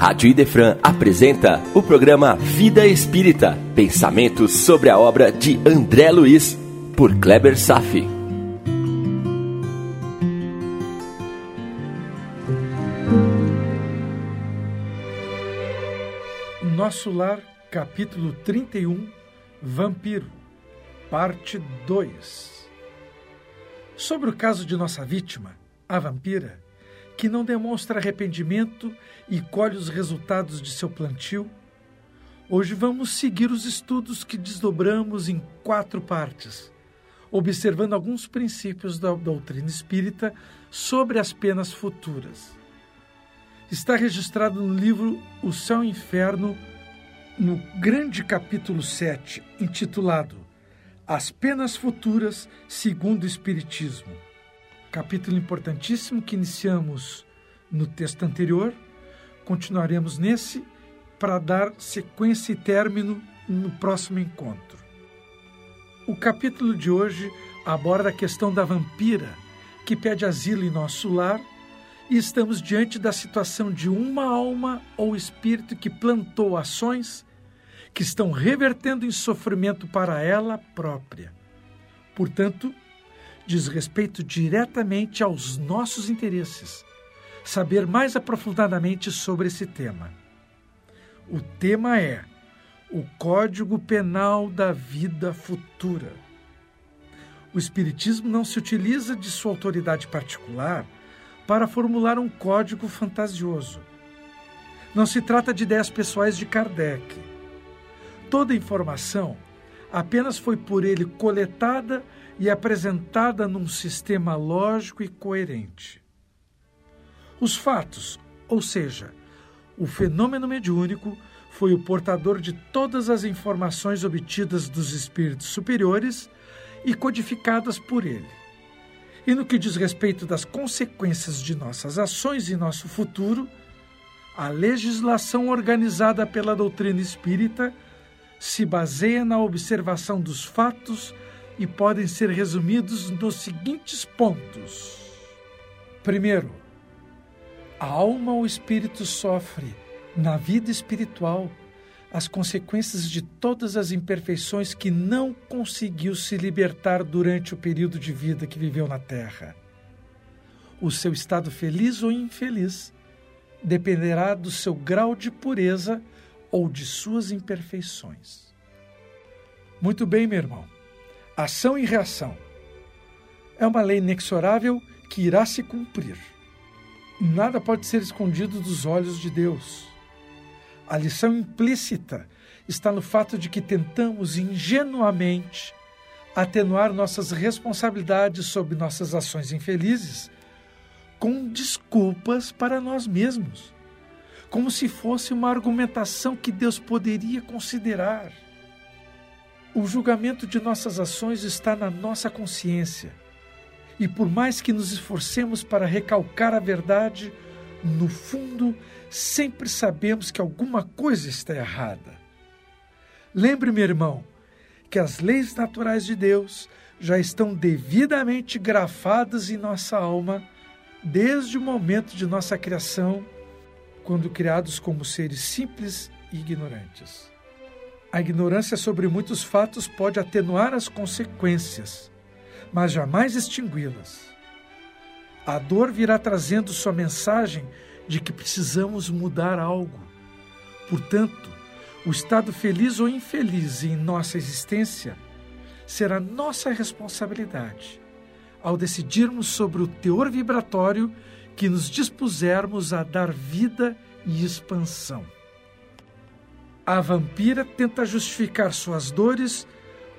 Rádio Idefran apresenta o programa Vida Espírita, pensamentos sobre a obra de André Luiz, por Kleber Safi. Nosso Lar, capítulo 31, Vampiro, parte 2. Sobre o caso de nossa vítima, a vampira, que não demonstra arrependimento e colhe os resultados de seu plantio, hoje vamos seguir os estudos que desdobramos em quatro partes, observando alguns princípios da doutrina espírita sobre as penas futuras. Está registrado no livro O Céu e o Inferno, no grande capítulo 7, intitulado As Penas Futuras segundo o Espiritismo capítulo importantíssimo que iniciamos no texto anterior. Continuaremos nesse para dar sequência e término no próximo encontro. O capítulo de hoje aborda a questão da vampira que pede asilo em nosso lar e estamos diante da situação de uma alma ou espírito que plantou ações que estão revertendo em sofrimento para ela própria. Portanto, diz respeito diretamente aos nossos interesses. Saber mais aprofundadamente sobre esse tema. O tema é o Código Penal da Vida Futura. O Espiritismo não se utiliza de sua autoridade particular para formular um código fantasioso. Não se trata de ideias pessoais de Kardec. Toda informação apenas foi por ele coletada e apresentada num sistema lógico e coerente. Os fatos, ou seja, o fenômeno mediúnico, foi o portador de todas as informações obtidas dos espíritos superiores e codificadas por ele. E no que diz respeito das consequências de nossas ações e nosso futuro, a legislação organizada pela doutrina espírita se baseia na observação dos fatos e podem ser resumidos nos seguintes pontos. Primeiro, a alma ou espírito sofre, na vida espiritual, as consequências de todas as imperfeições que não conseguiu se libertar durante o período de vida que viveu na Terra. O seu estado feliz ou infeliz dependerá do seu grau de pureza ou de suas imperfeições. Muito bem, meu irmão. Ação e reação. É uma lei inexorável que irá se cumprir. Nada pode ser escondido dos olhos de Deus. A lição implícita está no fato de que tentamos ingenuamente atenuar nossas responsabilidades sobre nossas ações infelizes com desculpas para nós mesmos, como se fosse uma argumentação que Deus poderia considerar. O julgamento de nossas ações está na nossa consciência. E por mais que nos esforcemos para recalcar a verdade, no fundo sempre sabemos que alguma coisa está errada. Lembre, meu irmão, que as leis naturais de Deus já estão devidamente grafadas em nossa alma desde o momento de nossa criação, quando criados como seres simples e ignorantes. A ignorância sobre muitos fatos pode atenuar as consequências, mas jamais extingui-las. A dor virá trazendo sua mensagem de que precisamos mudar algo. Portanto, o estado feliz ou infeliz em nossa existência será nossa responsabilidade ao decidirmos sobre o teor vibratório que nos dispusermos a dar vida e expansão. A vampira tenta justificar suas dores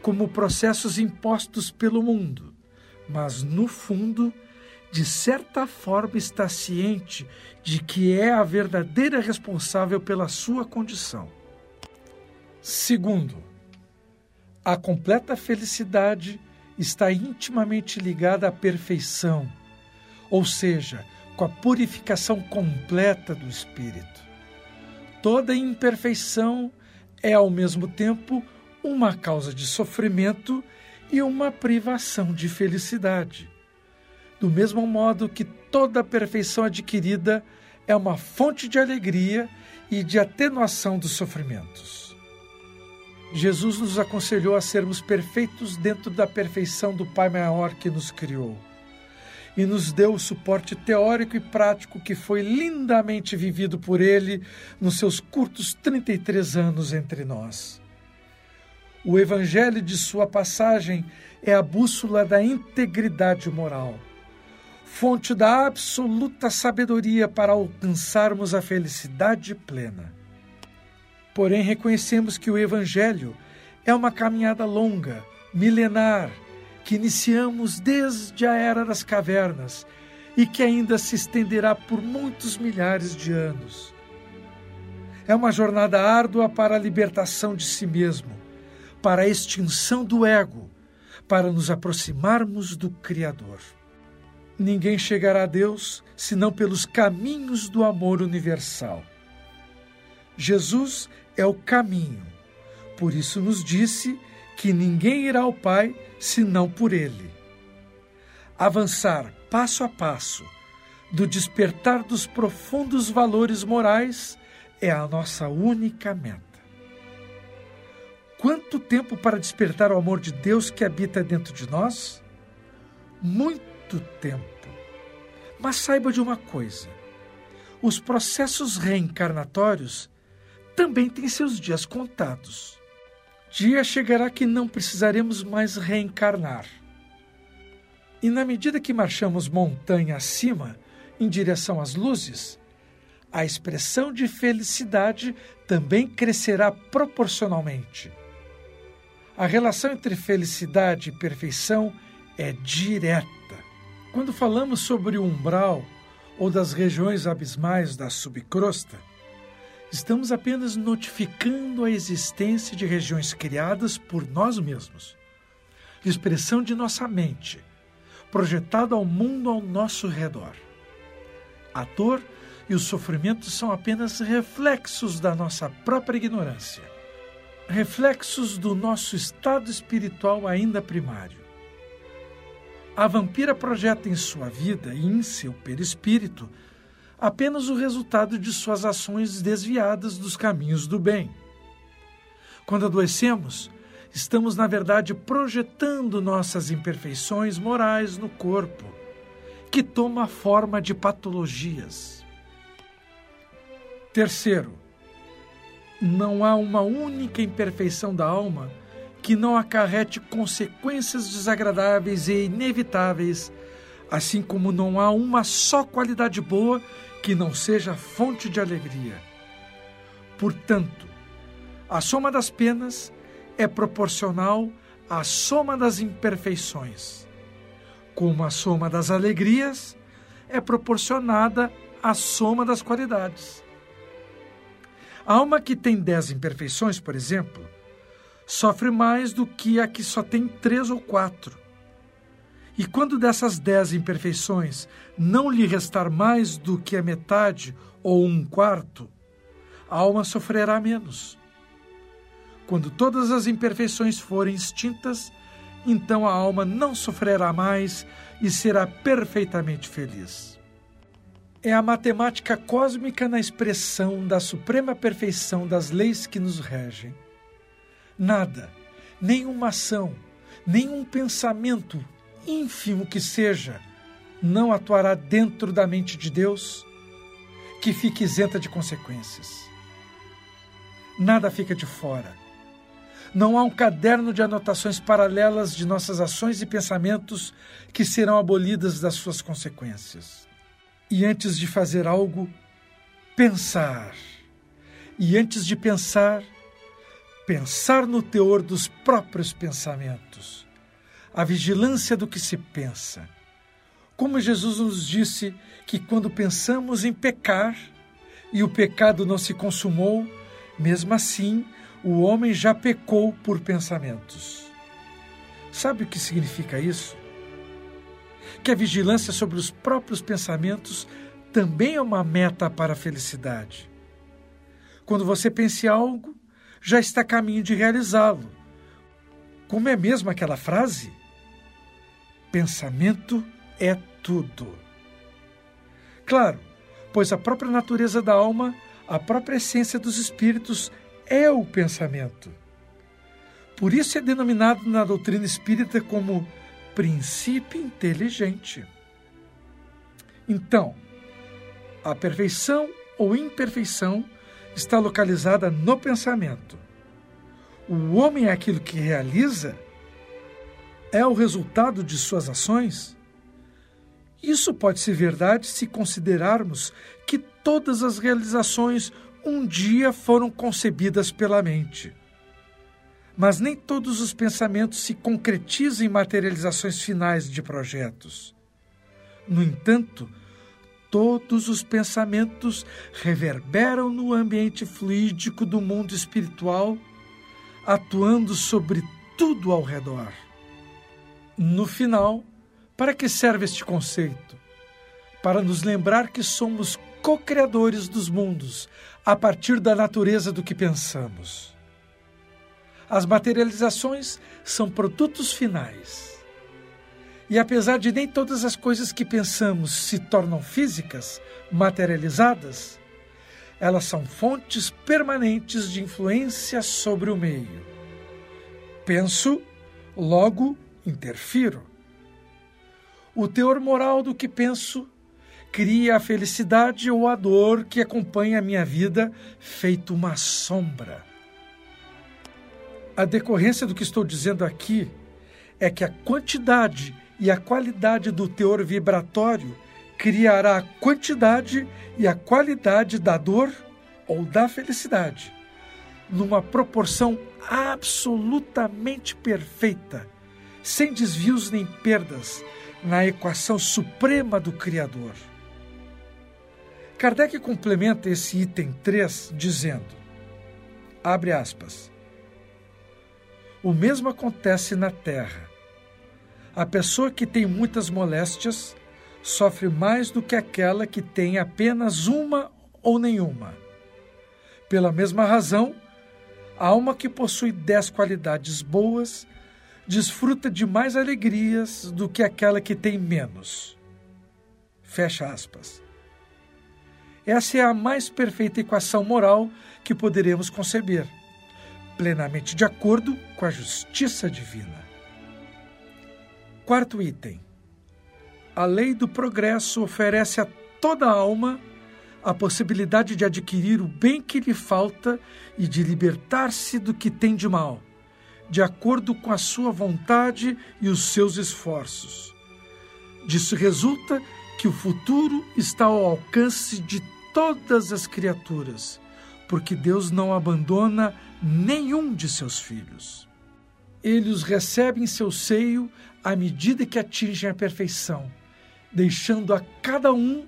como processos impostos pelo mundo, mas no fundo, de certa forma, está ciente de que é a verdadeira responsável pela sua condição. Segundo, a completa felicidade está intimamente ligada à perfeição, ou seja, com a purificação completa do espírito. Toda imperfeição é, ao mesmo tempo, uma causa de sofrimento e uma privação de felicidade. Do mesmo modo que toda perfeição adquirida é uma fonte de alegria e de atenuação dos sofrimentos. Jesus nos aconselhou a sermos perfeitos dentro da perfeição do Pai maior que nos criou e nos deu o suporte teórico e prático que foi lindamente vivido por ele nos seus curtos 33 anos entre nós. O evangelho de sua passagem é a bússola da integridade moral, fonte da absoluta sabedoria para alcançarmos a felicidade plena. Porém, reconhecemos que o evangelho é uma caminhada longa, milenar, que iniciamos desde a era das cavernas e que ainda se estenderá por muitos milhares de anos. É uma jornada árdua para a libertação de si mesmo, para a extinção do ego, para nos aproximarmos do Criador. Ninguém chegará a Deus senão pelos caminhos do amor universal. Jesus é o caminho, por isso nos disse que ninguém irá ao Pai senão por ele. Avançar passo a passo do despertar dos profundos valores morais é a nossa única meta. Quanto tempo para despertar o amor de Deus que habita dentro de nós? Muito tempo. Mas saiba de uma coisa: os processos reencarnatórios também têm seus dias contados. Dia chegará que não precisaremos mais reencarnar. E na medida que marchamos montanha acima, em direção às luzes, a expressão de felicidade também crescerá proporcionalmente. A relação entre felicidade e perfeição é direta. Quando falamos sobre o umbral ou das regiões abismais da subcrosta, estamos apenas notificando a existência de regiões criadas por nós mesmos, expressão de nossa mente, projetada ao mundo ao nosso redor. A dor e o sofrimento são apenas reflexos da nossa própria ignorância, reflexos do nosso estado espiritual ainda primário. A vampira projeta em sua vida e em seu perispírito apenas o resultado de suas ações desviadas dos caminhos do bem. Quando adoecemos, estamos, na verdade, projetando nossas imperfeições morais no corpo, que toma a forma de patologias. Terceiro, não há uma única imperfeição da alma que não acarrete consequências desagradáveis e inevitáveis, assim como não há uma só qualidade boa que não seja fonte de alegria. Portanto, a soma das penas é proporcional à soma das imperfeições, como a soma das alegrias é proporcionada à soma das qualidades. A alma que tem dez imperfeições, por exemplo, sofre mais do que a que só tem três ou quatro. E quando dessas dez imperfeições não lhe restar mais do que a metade ou um quarto, a alma sofrerá menos. Quando todas as imperfeições forem extintas, então a alma não sofrerá mais e será perfeitamente feliz. É a matemática cósmica na expressão da suprema perfeição das leis que nos regem. Nada, nenhuma ação, nenhum pensamento ínfimo que seja, não atuará dentro da mente de Deus, que fique isenta de consequências. Nada fica de fora. Não há um caderno de anotações paralelas de nossas ações e pensamentos que serão abolidas das suas consequências. E antes de fazer algo, pensar. E antes de pensar, pensar no teor dos próprios pensamentos a vigilância do que se pensa. Como Jesus nos disse que quando pensamos em pecar e o pecado não se consumou, mesmo assim o homem já pecou por pensamentos. Sabe o que significa isso? Que a vigilância sobre os próprios pensamentos também é uma meta para a felicidade. Quando você pensa em algo, já está a caminho de realizá-lo. Como é mesmo aquela frase? Pensamento é tudo. Claro, pois a própria natureza da alma, a própria essência dos espíritos é o pensamento. Por isso é denominado na doutrina espírita como princípio inteligente. Então, a perfeição ou imperfeição está localizada no pensamento. O homem é aquilo que realiza, é o resultado de suas ações. Isso pode ser verdade se considerarmos que todas as realizações um dia foram concebidas pela mente. Mas nem todos os pensamentos se concretizam em materializações finais de projetos. No entanto, todos os pensamentos reverberam no ambiente fluídico do mundo espiritual, atuando sobre tudo ao redor. No final, para que serve este conceito? Para nos lembrar que somos co-criadores dos mundos a partir da natureza do que pensamos. As materializações são produtos finais. E apesar de nem todas as coisas que pensamos se tornam físicas, materializadas, elas são fontes permanentes de influência sobre o meio. Penso, logo interfiro. O teor moral do que penso cria a felicidade ou a dor que acompanha a minha vida, feito uma sombra. A decorrência do que estou dizendo aqui é que a quantidade e a qualidade do teor vibratório criará a quantidade e a qualidade da dor ou da felicidade, numa proporção absolutamente perfeita, sem desvios nem perdas, na equação suprema do Criador. Kardec complementa esse item 3 dizendo: abre aspas. O mesmo acontece na Terra. A pessoa que tem muitas moléstias sofre mais do que aquela que tem apenas uma ou nenhuma. Pela mesma razão, a alma que possui dez qualidades boas desfruta de mais alegrias do que aquela que tem menos. Fecha aspas. Essa é a mais perfeita equação moral que poderemos conceber, plenamente de acordo com a justiça divina. Quarto item. A lei do progresso oferece a toda alma a possibilidade de adquirir o bem que lhe falta e de libertar-se do que tem de mal, de acordo com a sua vontade e os seus esforços. Disso resulta que o futuro está ao alcance de todas as criaturas, porque Deus não abandona nenhum de seus filhos. Ele os recebe em seu seio à medida que atingem a perfeição, deixando a cada um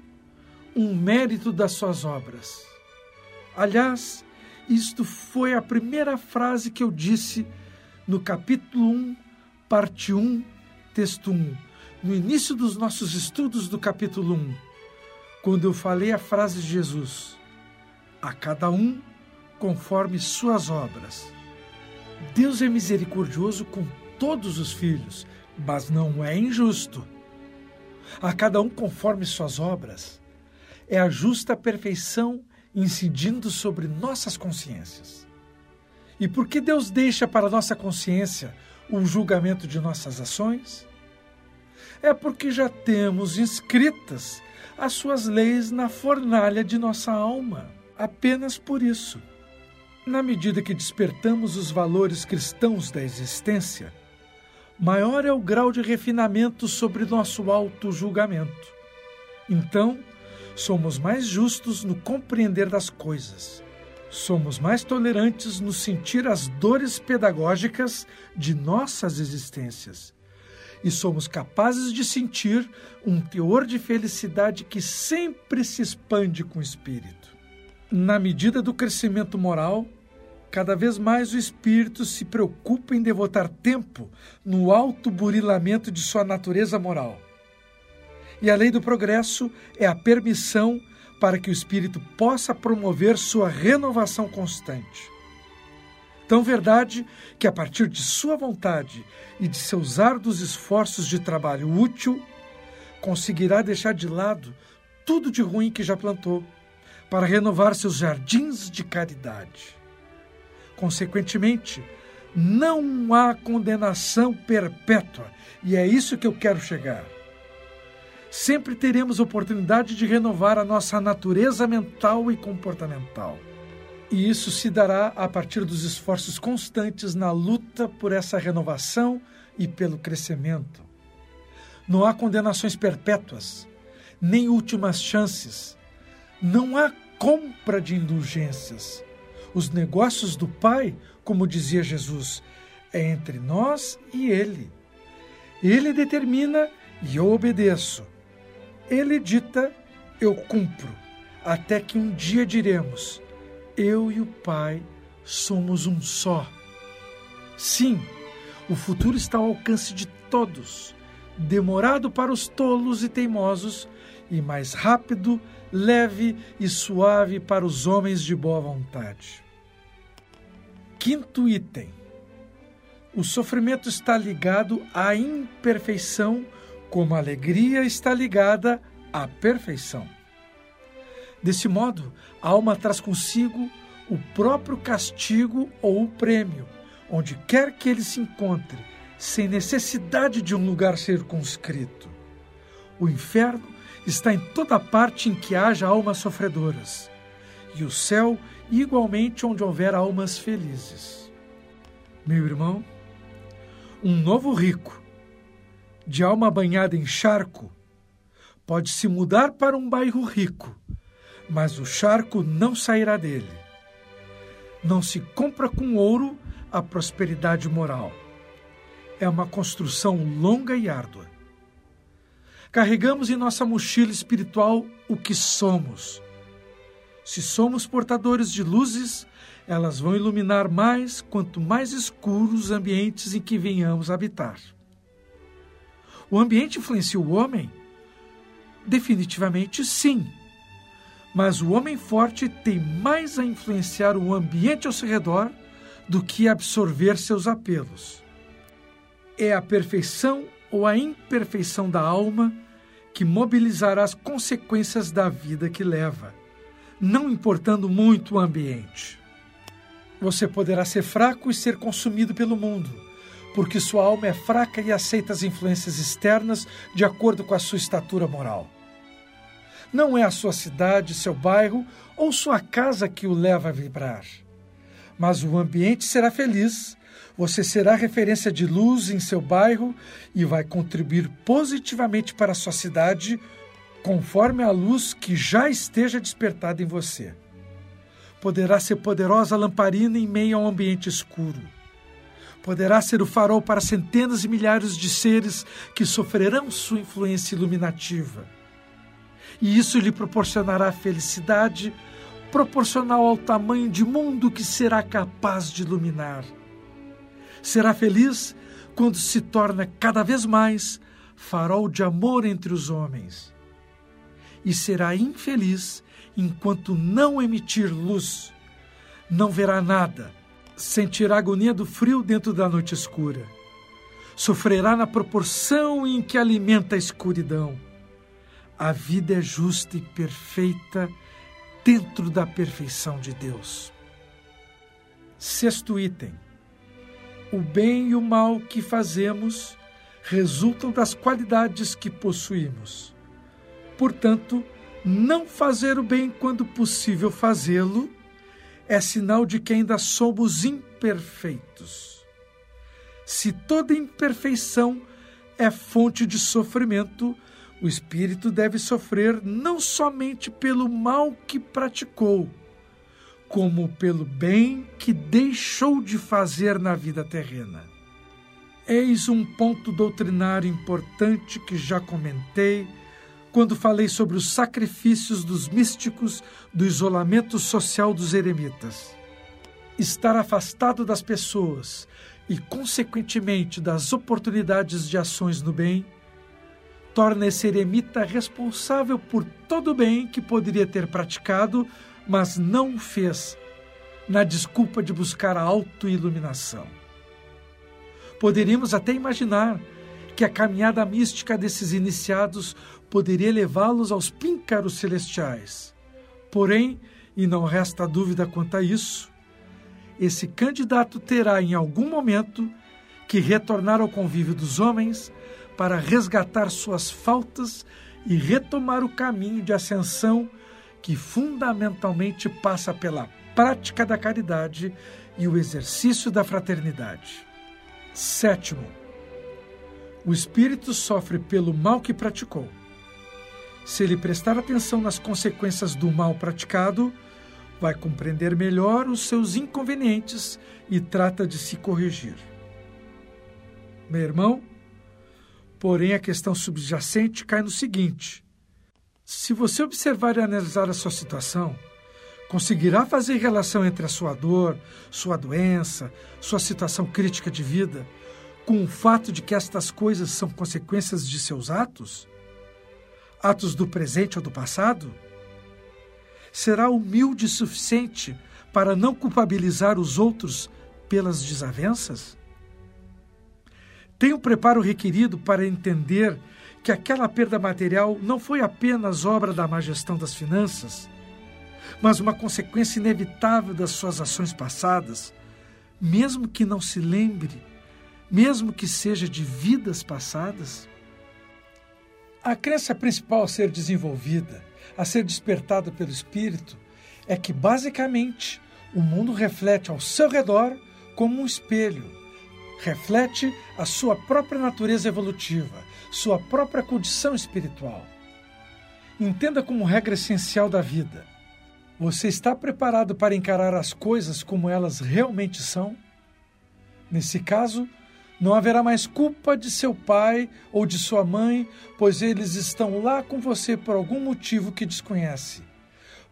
um mérito das suas obras. Aliás, isto foi a primeira frase que eu disse no capítulo 1, parte 1, texto 1 no início dos nossos estudos do capítulo 1, quando eu falei a frase de Jesus: A cada um conforme suas obras. Deus é misericordioso com todos os filhos, mas não é injusto. A cada um conforme suas obras. É a justa perfeição incidindo sobre nossas consciências. E por que Deus deixa para nossa consciência o julgamento de nossas ações? é porque já temos inscritas as suas leis na fornalha de nossa alma. Apenas por isso. Na medida que despertamos os valores cristãos da existência, maior é o grau de refinamento sobre nosso auto-julgamento. Então, somos mais justos no compreender das coisas. Somos mais tolerantes no sentir as dores pedagógicas de nossas existências e somos capazes de sentir um teor de felicidade que sempre se expande com o espírito. Na medida do crescimento moral, cada vez mais o espírito se preocupa em devotar tempo no alto burilamento de sua natureza moral. E a lei do progresso é a permissão para que o espírito possa promover sua renovação constante. Tão verdade que, a partir de sua vontade e de seus árduos esforços de trabalho útil, conseguirá deixar de lado tudo de ruim que já plantou, para renovar seus jardins de caridade. Consequentemente, não há condenação perpétua, e é isso que eu quero chegar. Sempre teremos oportunidade de renovar a nossa natureza mental e comportamental. E isso se dará a partir dos esforços constantes na luta por essa renovação e pelo crescimento. Não há condenações perpétuas, nem últimas chances. Não há compra de indulgências. Os negócios do Pai, como dizia Jesus, é entre nós e Ele. Ele determina e eu obedeço. Ele dita, eu cumpro, até que um dia diremos: Eu e o Pai somos um só. Sim, o futuro está ao alcance de todos, demorado para os tolos e teimosos, e mais rápido, leve e suave para os homens de boa vontade. Quinto item. O sofrimento está ligado à imperfeição, como a alegria está ligada à perfeição. Desse modo, a alma traz consigo o próprio castigo ou o prêmio, onde quer que ele se encontre, sem necessidade de um lugar circunscrito. O inferno está em toda parte em que haja almas sofredoras, e o céu igualmente onde houver almas felizes. Meu irmão, um novo rico, de alma banhada em charco, pode se mudar para um bairro rico, mas o charco não sairá dele. Não se compra com ouro a prosperidade moral. É uma construção longa e árdua. Carregamos em nossa mochila espiritual o que somos. Se somos portadores de luzes, elas vão iluminar mais quanto mais escuros os ambientes em que venhamos habitar. O ambiente influencia o homem? Definitivamente sim. Mas o homem forte tem mais a influenciar o ambiente ao seu redor do que absorver seus apelos. É a perfeição ou a imperfeição da alma que mobilizará as consequências da vida que leva, não importando muito o ambiente. Você poderá ser fraco e ser consumido pelo mundo, porque sua alma é fraca e aceita as influências externas de acordo com a sua estatura moral. Não é a sua cidade, seu bairro ou sua casa que o leva a vibrar mas o ambiente será feliz. Você será referência de luz em seu bairro e vai contribuir positivamente para a sua cidade, conforme a luz que já esteja despertada em você. Poderá ser poderosa lamparina em meio a um ambiente escuro. Poderá ser o farol para centenas e milhares de seres que sofrerão sua influência iluminativa. E isso lhe proporcionará felicidade, proporcional ao tamanho de mundo que será capaz de iluminar. Será feliz quando se torna cada vez mais farol de amor entre os homens. E será infeliz enquanto não emitir luz. Não verá nada, sentirá a agonia do frio dentro da noite escura. Sofrerá na proporção em que alimenta a escuridão. A vida é justa e perfeita dentro da perfeição de Deus. Sexto item: o bem e o mal que fazemos resultam das qualidades que possuímos. Portanto, não fazer o bem quando possível fazê-lo é sinal de que ainda somos imperfeitos. Se toda imperfeição é fonte de sofrimento, o espírito deve sofrer não somente pelo mal que praticou, como pelo bem que deixou de fazer na vida terrena. Eis um ponto doutrinário importante que já comentei quando falei sobre os sacrifícios dos místicos do isolamento social dos eremitas. Estar afastado das pessoas e, consequentemente, das oportunidades de ações no bem torna esse eremita responsável por todo o bem que poderia ter praticado, mas não o fez, na desculpa de buscar a autoiluminação. Poderíamos até imaginar que a caminhada mística desses iniciados poderia levá-los aos píncaros celestiais. Porém, e não resta dúvida quanto a isso, esse candidato terá em algum momento que retornar ao convívio dos homens para resgatar suas faltas e retomar o caminho de ascensão que fundamentalmente passa pela prática da caridade e o exercício da fraternidade. Sétimo, o espírito sofre pelo mal que praticou. Se ele prestar atenção nas consequências do mal praticado, vai compreender melhor os seus inconvenientes e trata de se corrigir. Meu irmão, porém a questão subjacente cai no seguinte: se você observar e analisar a sua situação, conseguirá fazer relação entre a sua dor, sua doença, sua situação crítica de vida, com o fato de que estas coisas são consequências de seus atos? Atos do presente ou do passado? Será humilde o suficiente para não culpabilizar os outros pelas desavenças? Tem o preparo requerido para entender que aquela perda material não foi apenas obra da má gestão das finanças, mas uma consequência inevitável das suas ações passadas, mesmo que não se lembre, mesmo que seja de vidas passadas? A crença principal a ser desenvolvida, a ser despertada pelo espírito, é que basicamente o mundo reflete ao seu redor como um espelho. Reflete a sua própria natureza evolutiva, sua própria condição espiritual. Entenda como regra essencial da vida você está preparado para encarar as coisas como elas realmente são? Nesse caso, não haverá mais culpa de seu pai ou de sua mãe, pois eles estão lá com você por algum motivo que desconhece.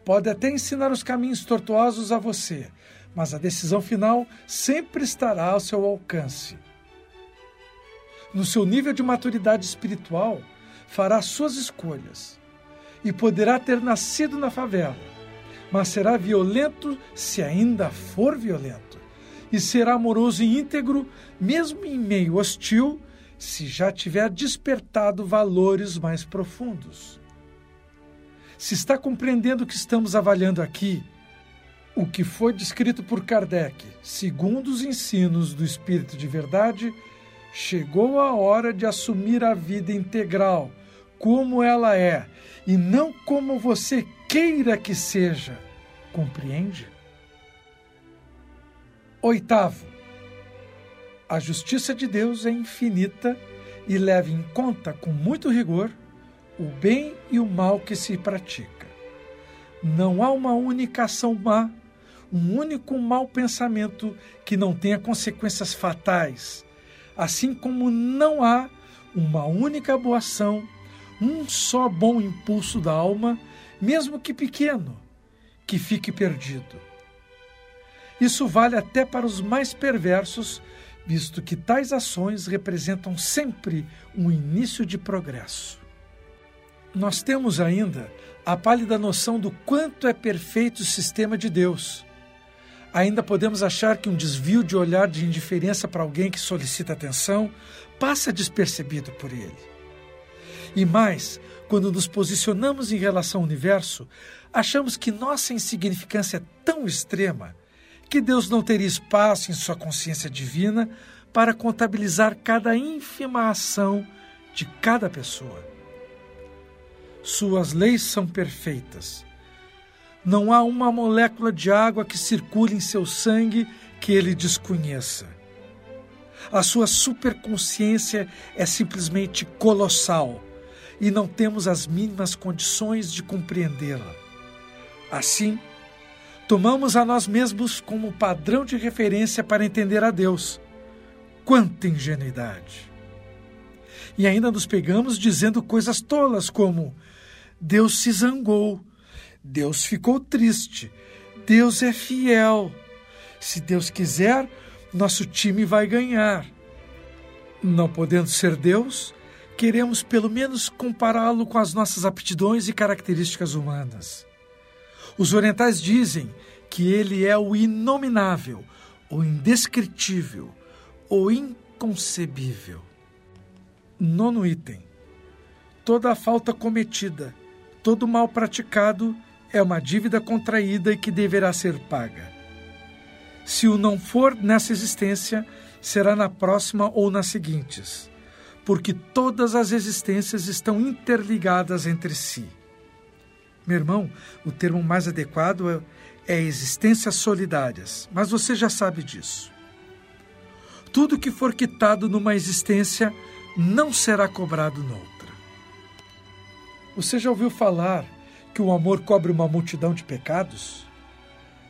Pode até ensinar os caminhos tortuosos a você, mas a decisão final sempre estará ao seu alcance. No seu nível de maturidade espiritual, fará suas escolhas e poderá ter nascido na favela mas será violento se ainda for violento, e será amoroso e íntegro, mesmo em meio hostil, se já tiver despertado valores mais profundos. Se está compreendendo o que estamos avaliando aqui, o que foi descrito por Kardec, segundo os ensinos do Espírito de Verdade, chegou a hora de assumir a vida integral, como ela é, e não como você queira que seja. Compreende? Oitavo, a justiça de Deus é infinita e leva em conta com muito rigor o bem e o mal que se pratica. Não há uma única ação má, um único mau pensamento que não tenha consequências fatais, assim como não há uma única boa ação, um só bom impulso da alma, mesmo que pequeno, que fique perdido. Isso vale até para os mais perversos, visto que tais ações representam sempre um início de progresso. Nós temos ainda a pálida noção do quanto é perfeito o sistema de Deus. Ainda podemos achar que um desvio de olhar de indiferença para alguém que solicita atenção passa despercebido por ele. E mais, quando nos posicionamos em relação ao universo, achamos que nossa insignificância é tão extrema que Deus não teria espaço em sua consciência divina para contabilizar cada ínfima ação de cada pessoa. Suas leis são perfeitas. Não há uma molécula de água que circule em seu sangue que ele desconheça. A sua superconsciência é simplesmente colossal e não temos as mínimas condições de compreendê-la. Assim, tomamos a nós mesmos como padrão de referência para entender a Deus. Quanta ingenuidade! E ainda nos pegamos dizendo coisas tolas como: Deus se zangou, Deus ficou triste, Deus é fiel. Se Deus quiser, nosso time vai ganhar. Não podendo ser Deus, queremos pelo menos compará-lo com as nossas aptidões e características humanas. Os orientais dizem que ele é o inominável, o indescritível, o inconcebível. Nono item. Toda falta cometida, todo mal praticado é uma dívida contraída e que deverá ser paga. Se o não for nessa existência, será na próxima ou nas seguintes, porque todas as existências estão interligadas entre si. Meu irmão, o termo mais adequado é, é existências solidárias, mas você já sabe disso. Tudo que for quitado numa existência não será cobrado noutra. Você já ouviu falar que o amor cobre uma multidão de pecados?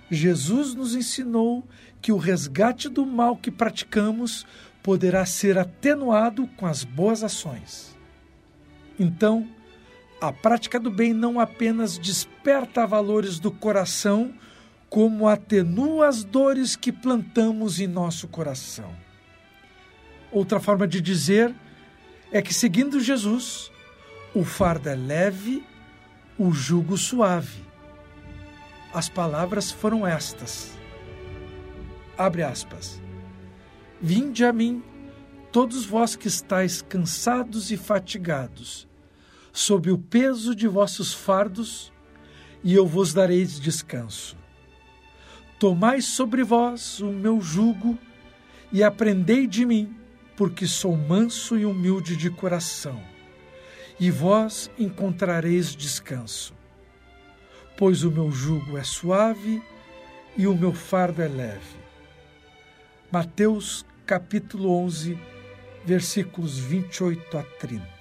Jesus nos ensinou que o resgate do mal que praticamos poderá ser atenuado com as boas ações. Então, a prática do bem não apenas desperta valores do coração, como atenua as dores que plantamos em nosso coração. Outra forma de dizer é que, seguindo Jesus, o fardo é leve, o jugo suave. As palavras foram estas. Abre aspas. Vinde a mim, todos vós que estáis cansados e fatigados, sob o peso de vossos fardos, e eu vos darei descanso. Tomai sobre vós o meu jugo e aprendei de mim, porque sou manso e humilde de coração, e vós encontrareis descanso. Pois o meu jugo é suave e o meu fardo é leve. Mateus capítulo 11, versículos 28 a 30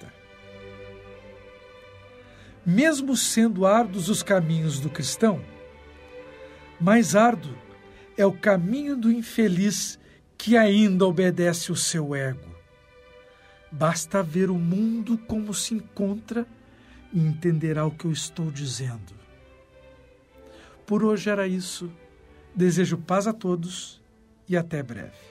mesmo sendo árduos os caminhos do cristão, mais árduo é o caminho do infeliz que ainda obedece o seu ego. Basta ver o mundo como se encontra e entenderá o que eu estou dizendo. Por hoje era isso. Desejo paz a todos e até breve.